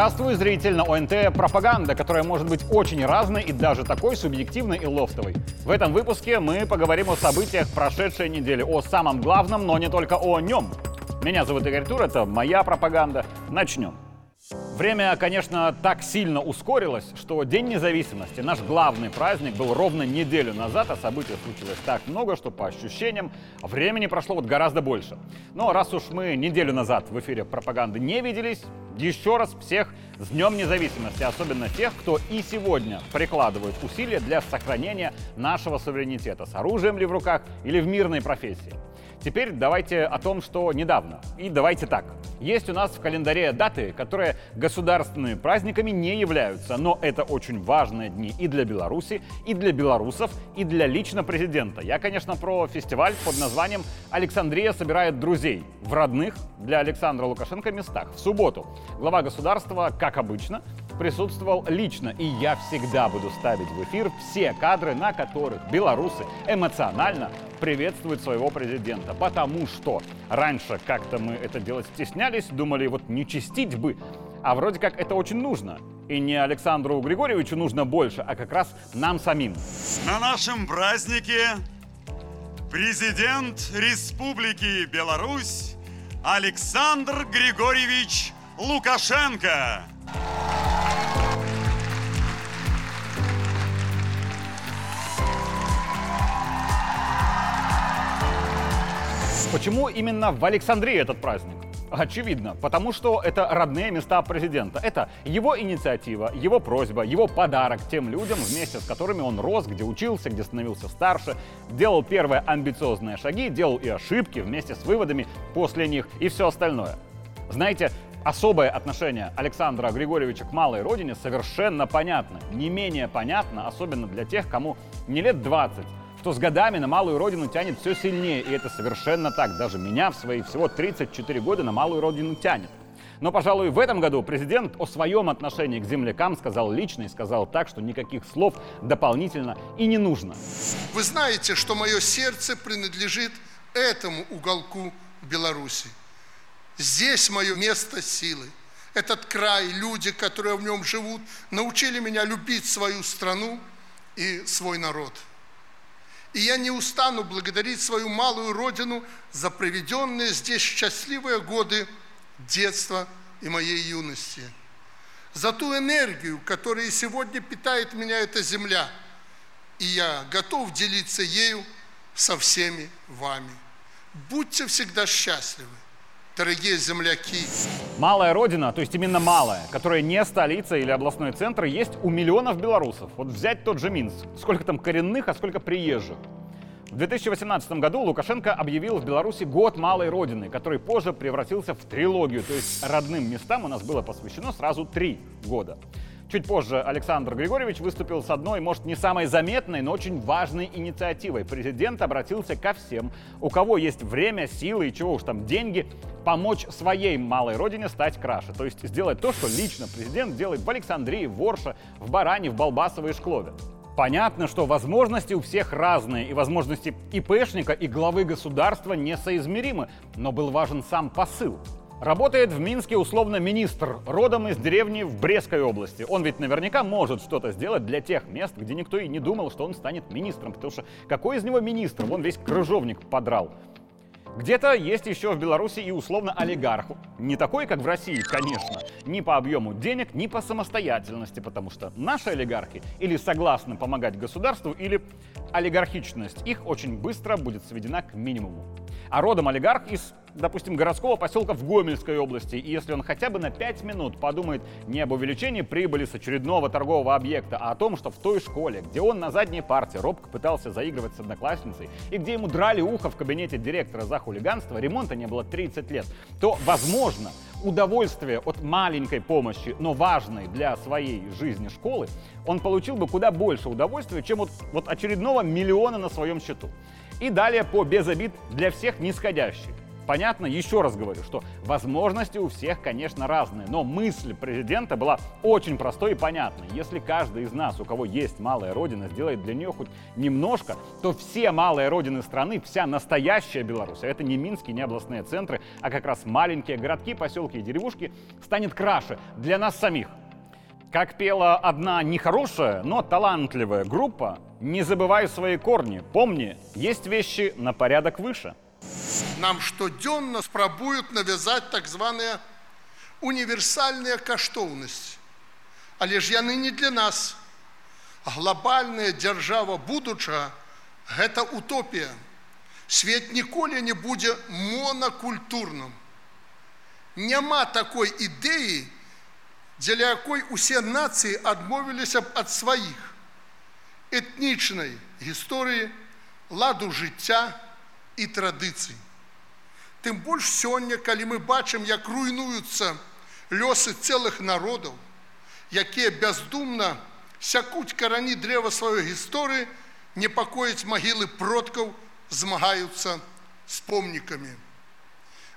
Здравствуй, зритель на ОНТ «Пропаганда», которая может быть очень разной и даже такой субъективной и лофтовой. В этом выпуске мы поговорим о событиях прошедшей недели, о самом главном, но не только о нем. Меня зовут Игорь Тур, это моя пропаганда. Начнем. Время, конечно, так сильно ускорилось, что День независимости, наш главный праздник, был ровно неделю назад, а событий случилось так много, что по ощущениям времени прошло вот гораздо больше. Но раз уж мы неделю назад в эфире пропаганды не виделись, еще раз всех с Днем независимости, особенно тех, кто и сегодня прикладывает усилия для сохранения нашего суверенитета, с оружием ли в руках или в мирной профессии. Теперь давайте о том, что недавно. И давайте так. Есть у нас в календаре даты, которые государственными праздниками не являются, но это очень важные дни и для Беларуси, и для белорусов, и для лично президента. Я, конечно, про фестиваль под названием «Александрия собирает друзей» в родных для Александра Лукашенко местах. В субботу глава государства, как обычно, присутствовал лично, и я всегда буду ставить в эфир все кадры, на которых белорусы эмоционально приветствуют своего президента. Потому что раньше как-то мы это делать стеснялись, думали, вот не чистить бы, а вроде как это очень нужно. И не Александру Григорьевичу нужно больше, а как раз нам самим. На нашем празднике президент Республики Беларусь Александр Григорьевич Лукашенко. Почему именно в Александрии этот праздник? Очевидно, потому что это родные места президента. Это его инициатива, его просьба, его подарок тем людям, вместе с которыми он рос, где учился, где становился старше, делал первые амбициозные шаги, делал и ошибки вместе с выводами после них и все остальное. Знаете, особое отношение Александра Григорьевича к малой родине совершенно понятно. Не менее понятно, особенно для тех, кому не лет 20, что с годами на малую родину тянет все сильнее, и это совершенно так. Даже меня в свои всего 34 года на малую родину тянет. Но, пожалуй, в этом году президент о своем отношении к землякам сказал лично и сказал так, что никаких слов дополнительно и не нужно. Вы знаете, что мое сердце принадлежит этому уголку Беларуси. Здесь мое место силы. Этот край, люди, которые в нем живут, научили меня любить свою страну и свой народ – и я не устану благодарить свою малую родину за проведенные здесь счастливые годы детства и моей юности. За ту энергию, которая сегодня питает меня эта земля. И я готов делиться ею со всеми вами. Будьте всегда счастливы дорогие земляки. Малая родина, то есть именно малая, которая не столица или областной центр, есть у миллионов белорусов. Вот взять тот же Минск. Сколько там коренных, а сколько приезжих. В 2018 году Лукашенко объявил в Беларуси год малой родины, который позже превратился в трилогию, то есть родным местам у нас было посвящено сразу три года. Чуть позже Александр Григорьевич выступил с одной, может, не самой заметной, но очень важной инициативой. Президент обратился ко всем, у кого есть время, силы и чего уж там, деньги, помочь своей малой родине стать краше. То есть сделать то, что лично президент делает в Александрии, в Ворше, в Баране, в Балбасово и Шклове. Понятно, что возможности у всех разные, и возможности ИПшника, и главы государства несоизмеримы, но был важен сам посыл. Работает в Минске условно министр, родом из деревни в Брестской области. Он ведь наверняка может что-то сделать для тех мест, где никто и не думал, что он станет министром, потому что какой из него министр? Вон весь крыжовник подрал. Где-то есть еще в Беларуси и условно олигарх. Не такой, как в России, конечно. Ни по объему денег, ни по самостоятельности, потому что наши олигархи или согласны помогать государству, или олигархичность их очень быстро будет сведена к минимуму. А родом олигарх из допустим, городского поселка в Гомельской области, и если он хотя бы на 5 минут подумает не об увеличении прибыли с очередного торгового объекта, а о том, что в той школе, где он на задней парте робко пытался заигрывать с одноклассницей, и где ему драли ухо в кабинете директора за хулиганство, ремонта не было 30 лет, то, возможно, удовольствие от маленькой помощи, но важной для своей жизни школы, он получил бы куда больше удовольствия, чем от вот очередного миллиона на своем счету. И далее по без обид для всех нисходящий. понятно, еще раз говорю, что возможности у всех, конечно, разные, но мысль президента была очень простой и понятной. Если каждый из нас, у кого есть малая родина, сделает для нее хоть немножко, то все малые родины страны, вся настоящая Беларусь, а это не Минские, не областные центры, а как раз маленькие городки, поселки и деревушки, станет краше для нас самих. Как пела одна нехорошая, но талантливая группа, не забывай свои корни, помни, есть вещи на порядок выше. Нам штоденно спрабуют навязать так званые универсальные каштоўнасці. Але ж яны не для нас. Глобальная держава будучага гэта утопія. Свет ніколі не будзе монакультурным. Няма такой ідэі, дзеля якой усе нацыі адмовіліся б ад сваіх Этнічнай гісторыі, ладу жыцця і традыцый. Тым больш сёння, калі мы бачым, як руйнуюцца лёсы цэлых народаў, якія бяздумна сякуць карані дрэва сваёй гісторыі, непакоіць магілы продкаў, змагаюцца з помнікамі.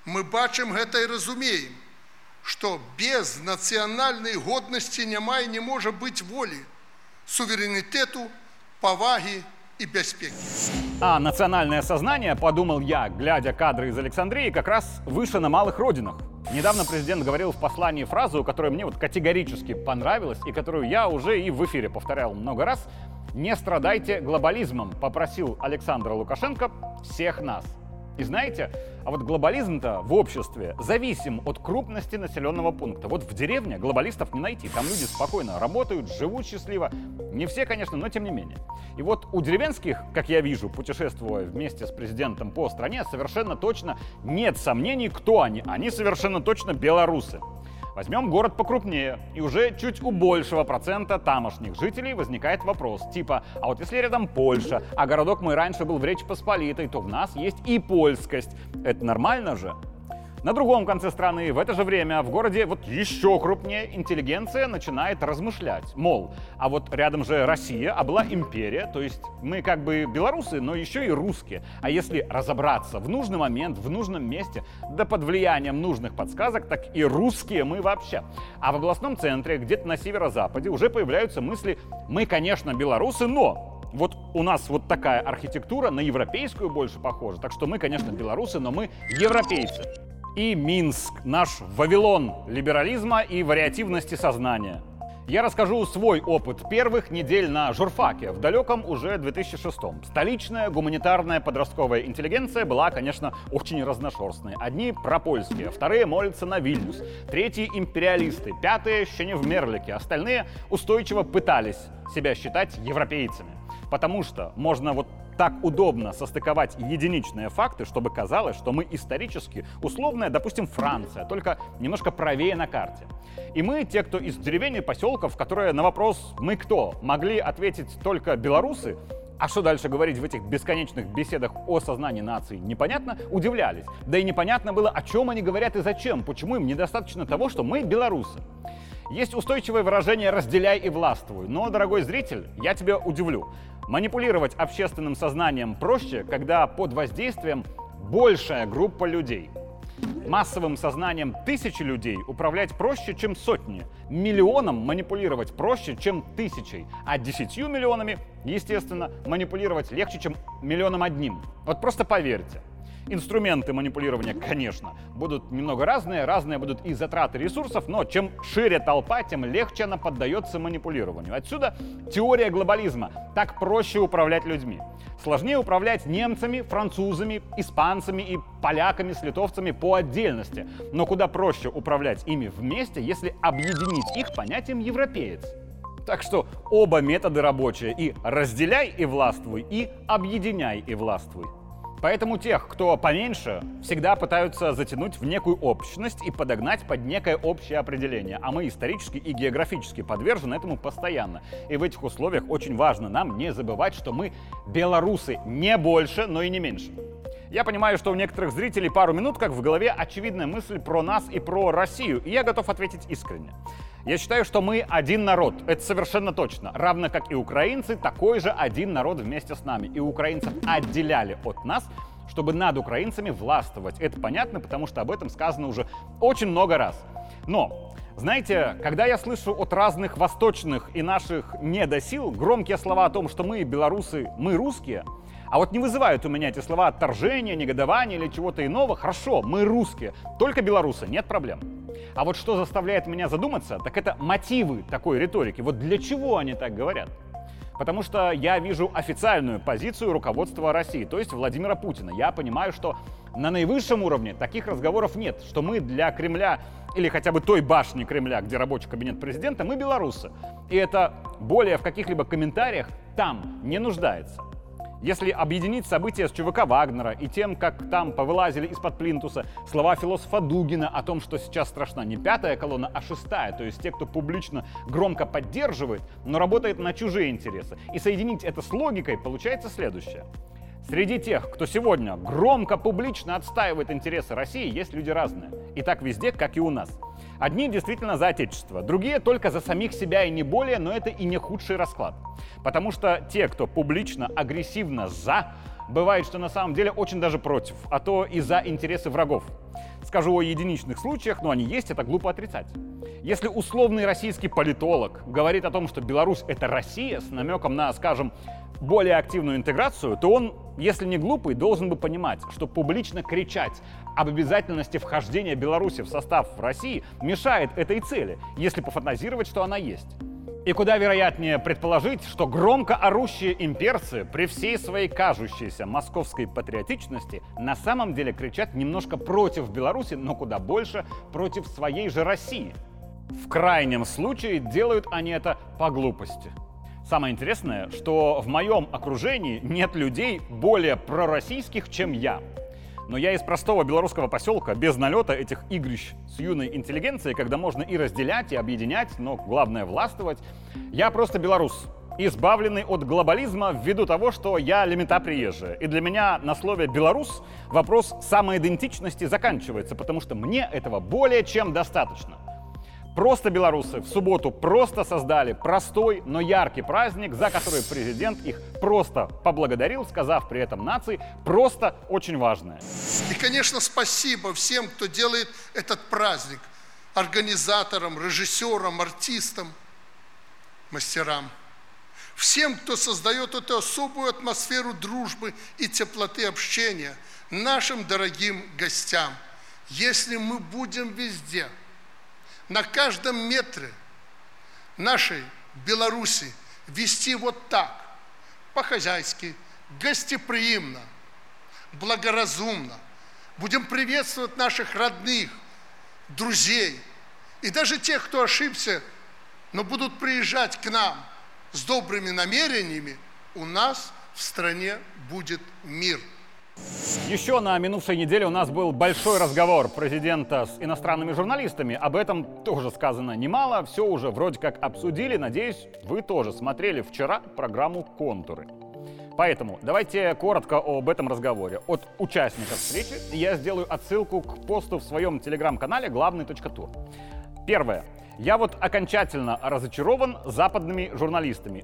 Мы бачым гэта і разумеем, што без нацыянальнай годнасці няма і не можа быць волі, суверэнітэту, павагі и бяспекі. А национальное сознание, подумал я, глядя кадры из Александрии, как раз выше на малых родинах. Недавно президент говорил в послании фразу, которая мне вот категорически понравилась и которую я уже и в эфире повторял много раз. «Не страдайте глобализмом», попросил Александр Лукашенко всех нас – и знаете, а вот глобализм-то в обществе зависим от крупности населенного пункта. Вот в деревне глобалистов не найти. Там люди спокойно работают, живут счастливо. Не все, конечно, но тем не менее. И вот у деревенских, как я вижу, путешествуя вместе с президентом по стране, совершенно точно нет сомнений, кто они. Они совершенно точно белорусы. Возьмем город покрупнее, и уже чуть у большего процента тамошних жителей возникает вопрос, типа, а вот если рядом Польша, а городок мой раньше был в Речи Посполитой, то в нас есть и польскость. Это нормально же? На другом конце страны в это же время в городе вот еще крупнее интеллигенция начинает размышлять. Мол, а вот рядом же Россия, а была империя, то есть мы как бы белорусы, но еще и русские. А если разобраться в нужный момент, в нужном месте, да под влиянием нужных подсказок, так и русские мы вообще. А в областном центре, где-то на северо-западе, уже появляются мысли, мы, конечно, белорусы, но вот у нас вот такая архитектура на европейскую больше похожа. Так что мы, конечно, белорусы, но мы европейцы и Минск, наш Вавилон либерализма и вариативности сознания. Я расскажу свой опыт первых недель на журфаке в далеком уже 2006 -м. Столичная гуманитарная подростковая интеллигенция была, конечно, очень разношерстной. Одни пропольские, вторые молятся на Вильнюс, третьи империалисты, пятые еще не в Мерлике, остальные устойчиво пытались себя считать европейцами. Потому что можно вот так удобно состыковать единичные факты, чтобы казалось, что мы исторически условная, допустим, Франция, только немножко правее на карте. И мы, те, кто из деревень и поселков, которые на вопрос «мы кто?» могли ответить только белорусы, а что дальше говорить в этих бесконечных беседах о сознании нации, непонятно, удивлялись. Да и непонятно было, о чем они говорят и зачем, почему им недостаточно того, что мы белорусы. Есть устойчивое выражение «разделяй и властвуй», но, дорогой зритель, я тебя удивлю. Манипулировать общественным сознанием проще, когда под воздействием большая группа людей. Массовым сознанием тысячи людей управлять проще, чем сотни. Миллионом манипулировать проще, чем тысячей. А десятью миллионами, естественно, манипулировать легче, чем миллионом одним. Вот просто поверьте. Инструменты манипулирования, конечно, будут немного разные, разные будут и затраты ресурсов, но чем шире толпа, тем легче она поддается манипулированию. Отсюда теория глобализма. Так проще управлять людьми. Сложнее управлять немцами, французами, испанцами и поляками с литовцами по отдельности. Но куда проще управлять ими вместе, если объединить их понятием «европеец». Так что оба метода рабочие. И разделяй и властвуй, и объединяй и властвуй. Поэтому тех, кто поменьше, всегда пытаются затянуть в некую общность и подогнать под некое общее определение. А мы исторически и географически подвержены этому постоянно. И в этих условиях очень важно нам не забывать, что мы белорусы не больше, но и не меньше. Я понимаю, что у некоторых зрителей пару минут как в голове очевидная мысль про нас и про Россию, и я готов ответить искренне. Я считаю, что мы один народ, это совершенно точно. Равно как и украинцы, такой же один народ вместе с нами. И украинцев отделяли от нас чтобы над украинцами властвовать. Это понятно, потому что об этом сказано уже очень много раз. Но знаете, когда я слышу от разных восточных и наших недосил громкие слова о том, что мы белорусы, мы русские, а вот не вызывают у меня эти слова отторжения, негодования или чего-то иного, хорошо, мы русские, только белорусы, нет проблем. А вот что заставляет меня задуматься, так это мотивы такой риторики. Вот для чего они так говорят? Потому что я вижу официальную позицию руководства России, то есть Владимира Путина. Я понимаю, что на наивысшем уровне таких разговоров нет, что мы для Кремля или хотя бы той башни Кремля, где рабочий кабинет президента, мы белорусы. И это более в каких-либо комментариях там не нуждается. Если объединить события с ЧВК Вагнера и тем, как там повылазили из-под плинтуса слова философа Дугина о том, что сейчас страшна не пятая колонна, а шестая, то есть те, кто публично громко поддерживает, но работает на чужие интересы, и соединить это с логикой, получается следующее. Среди тех, кто сегодня громко, публично отстаивает интересы России, есть люди разные. И так везде, как и у нас. Одни действительно за отечество, другие только за самих себя и не более, но это и не худший расклад. Потому что те, кто публично, агрессивно за, бывает, что на самом деле очень даже против, а то и за интересы врагов. Скажу о единичных случаях, но они есть, это глупо отрицать. Если условный российский политолог говорит о том, что Беларусь — это Россия, с намеком на, скажем, более активную интеграцию, то он, если не глупый, должен бы понимать, что публично кричать об обязательности вхождения Беларуси в состав России мешает этой цели, если пофантазировать, что она есть. И куда вероятнее предположить, что громко орущие имперцы при всей своей кажущейся московской патриотичности на самом деле кричат немножко против Беларуси, но куда больше против своей же России. В крайнем случае делают они это по глупости. Самое интересное, что в моем окружении нет людей более пророссийских, чем я. Но я из простого белорусского поселка, без налета этих игрищ с юной интеллигенцией, когда можно и разделять, и объединять, но главное властвовать. Я просто белорус, избавленный от глобализма ввиду того, что я лимита приезжая. И для меня на слове «белорус» вопрос самоидентичности заканчивается, потому что мне этого более чем достаточно. Просто белорусы в субботу просто создали простой, но яркий праздник, за который президент их просто поблагодарил, сказав при этом нации просто очень важное. И, конечно, спасибо всем, кто делает этот праздник. Организаторам, режиссерам, артистам, мастерам. Всем, кто создает эту особую атмосферу дружбы и теплоты общения, нашим дорогим гостям. Если мы будем везде – на каждом метре нашей Беларуси вести вот так, по-хозяйски, гостеприимно, благоразумно. Будем приветствовать наших родных, друзей и даже тех, кто ошибся, но будут приезжать к нам с добрыми намерениями, у нас в стране будет мир – еще на минувшей неделе у нас был большой разговор президента с иностранными журналистами. Об этом тоже сказано немало. Все уже вроде как обсудили. Надеюсь, вы тоже смотрели вчера программу «Контуры». Поэтому давайте коротко об этом разговоре. От участников встречи я сделаю отсылку к посту в своем телеграм-канале главный.тур. Первое. Я вот окончательно разочарован западными журналистами.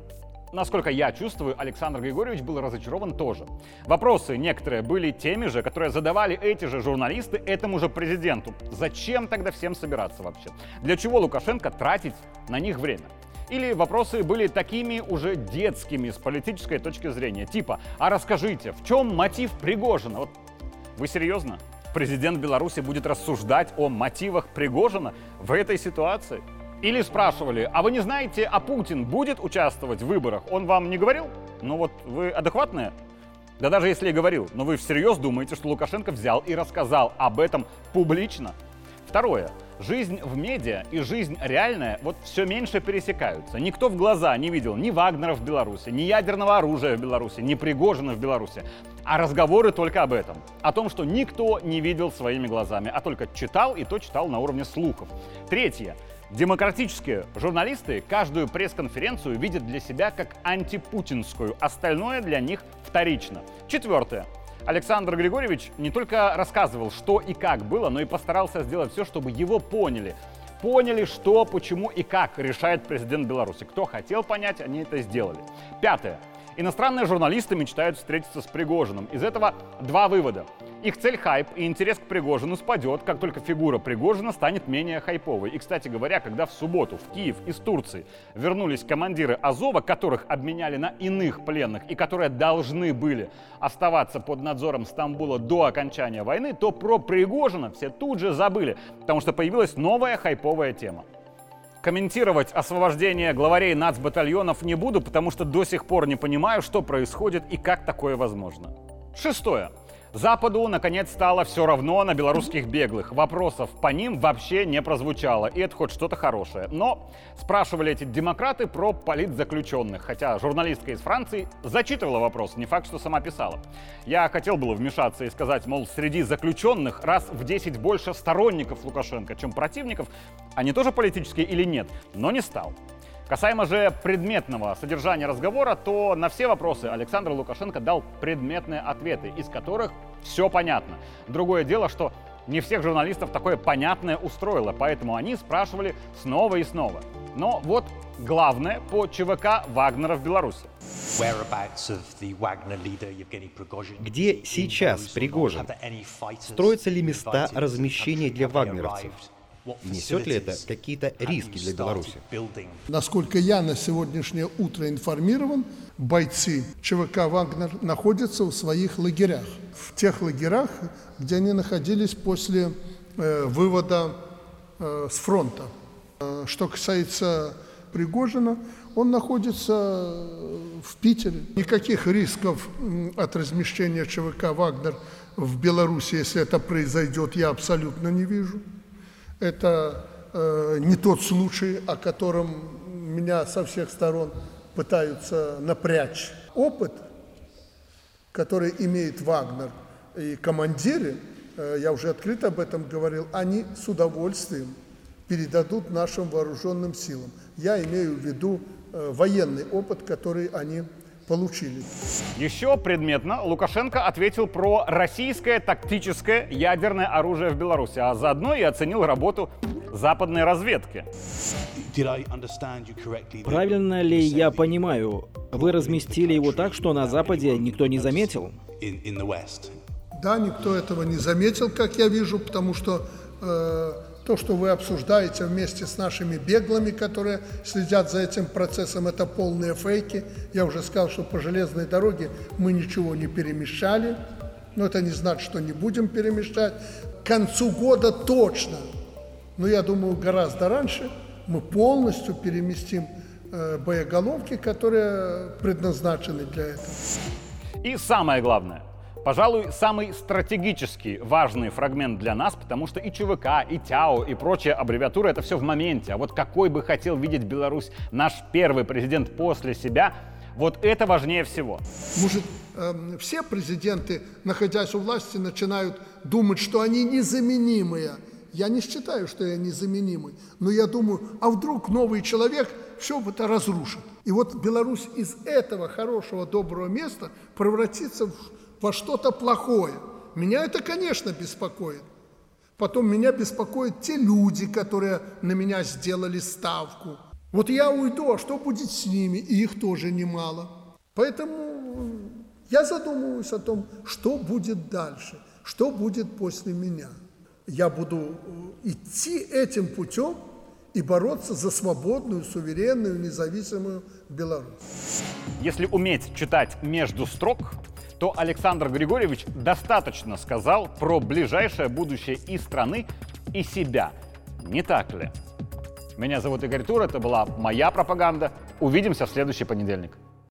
Насколько я чувствую, Александр Григорьевич был разочарован тоже. Вопросы некоторые были теми же, которые задавали эти же журналисты этому же президенту. Зачем тогда всем собираться вообще? Для чего Лукашенко тратить на них время? Или вопросы были такими уже детскими с политической точки зрения, типа «А расскажите, в чем мотив Пригожина?» Вот вы серьезно? Президент Беларуси будет рассуждать о мотивах Пригожина в этой ситуации? Или спрашивали, а вы не знаете, а Путин будет участвовать в выборах? Он вам не говорил? Ну вот вы адекватные? Да даже если и говорил, но вы всерьез думаете, что Лукашенко взял и рассказал об этом публично? Второе. Жизнь в медиа и жизнь реальная вот все меньше пересекаются. Никто в глаза не видел ни Вагнера в Беларуси, ни ядерного оружия в Беларуси, ни Пригожина в Беларуси. А разговоры только об этом. О том, что никто не видел своими глазами, а только читал и то читал на уровне слухов. Третье. Демократические журналисты каждую пресс-конференцию видят для себя как антипутинскую, остальное для них вторично. Четвертое. Александр Григорьевич не только рассказывал, что и как было, но и постарался сделать все, чтобы его поняли. Поняли, что, почему и как решает президент Беларуси. Кто хотел понять, они это сделали. Пятое. Иностранные журналисты мечтают встретиться с Пригожиным. Из этого два вывода. Их цель хайп и интерес к Пригожину спадет, как только фигура Пригожина станет менее хайповой. И, кстати говоря, когда в субботу в Киев из Турции вернулись командиры Азова, которых обменяли на иных пленных и которые должны были оставаться под надзором Стамбула до окончания войны, то про Пригожина все тут же забыли, потому что появилась новая хайповая тема. Комментировать освобождение главарей нацбатальонов не буду, потому что до сих пор не понимаю, что происходит и как такое возможно. Шестое. Западу, наконец, стало все равно на белорусских беглых. Вопросов по ним вообще не прозвучало, и это хоть что-то хорошее. Но спрашивали эти демократы про политзаключенных, хотя журналистка из Франции зачитывала вопрос, не факт, что сама писала. Я хотел было вмешаться и сказать, мол, среди заключенных раз в 10 больше сторонников Лукашенко, чем противников. Они тоже политические или нет? Но не стал. Касаемо же предметного содержания разговора, то на все вопросы Александр Лукашенко дал предметные ответы, из которых все понятно. Другое дело, что не всех журналистов такое понятное устроило, поэтому они спрашивали снова и снова. Но вот главное по ЧВК Вагнера в Беларуси. Где сейчас Пригожин? Строятся ли места размещения для вагнеровцев? Несет ли это какие-то риски для Беларуси? Насколько я на сегодняшнее утро информирован, бойцы ЧВК «Вагнер» находятся в своих лагерях. В тех лагерях, где они находились после э, вывода э, с фронта. Э, что касается Пригожина, он находится э, в Питере. Никаких рисков от размещения ЧВК «Вагнер» в Беларуси, если это произойдет, я абсолютно не вижу. Это э, не тот случай, о котором меня со всех сторон пытаются напрячь. Опыт, который имеет Вагнер и командиры, э, я уже открыто об этом говорил, они с удовольствием передадут нашим вооруженным силам. Я имею в виду э, военный опыт, который они получили. Еще предметно Лукашенко ответил про российское тактическое ядерное оружие в Беларуси, а заодно и оценил работу западной разведки. Правильно ли я понимаю, вы разместили его так, что на Западе никто не заметил? Да, никто этого не заметил, как я вижу, потому что э, то, что вы обсуждаете вместе с нашими беглыми, которые следят за этим процессом, это полные фейки. Я уже сказал, что по железной дороге мы ничего не перемещали, но это не значит, что не будем перемещать. К концу года точно, но я думаю, гораздо раньше мы полностью переместим э, боеголовки, которые предназначены для этого. И самое главное, Пожалуй, самый стратегически важный фрагмент для нас, потому что и ЧВК, и ТЯО, и прочая аббревиатура — это все в моменте. А вот какой бы хотел видеть Беларусь наш первый президент после себя, вот это важнее всего. Может, э, все президенты, находясь у власти, начинают думать, что они незаменимые. Я не считаю, что я незаменимый, но я думаю, а вдруг новый человек все это разрушит. И вот Беларусь из этого хорошего, доброго места превратится в во что-то плохое. Меня это, конечно, беспокоит. Потом меня беспокоят те люди, которые на меня сделали ставку. Вот я уйду, а что будет с ними? И их тоже немало. Поэтому я задумываюсь о том, что будет дальше, что будет после меня. Я буду э, идти этим путем и бороться за свободную, суверенную, независимую Беларусь. Если уметь читать между строк, то Александр Григорьевич достаточно сказал про ближайшее будущее и страны, и себя. Не так ли? Меня зовут Игорь Тур, это была моя пропаганда. Увидимся в следующий понедельник.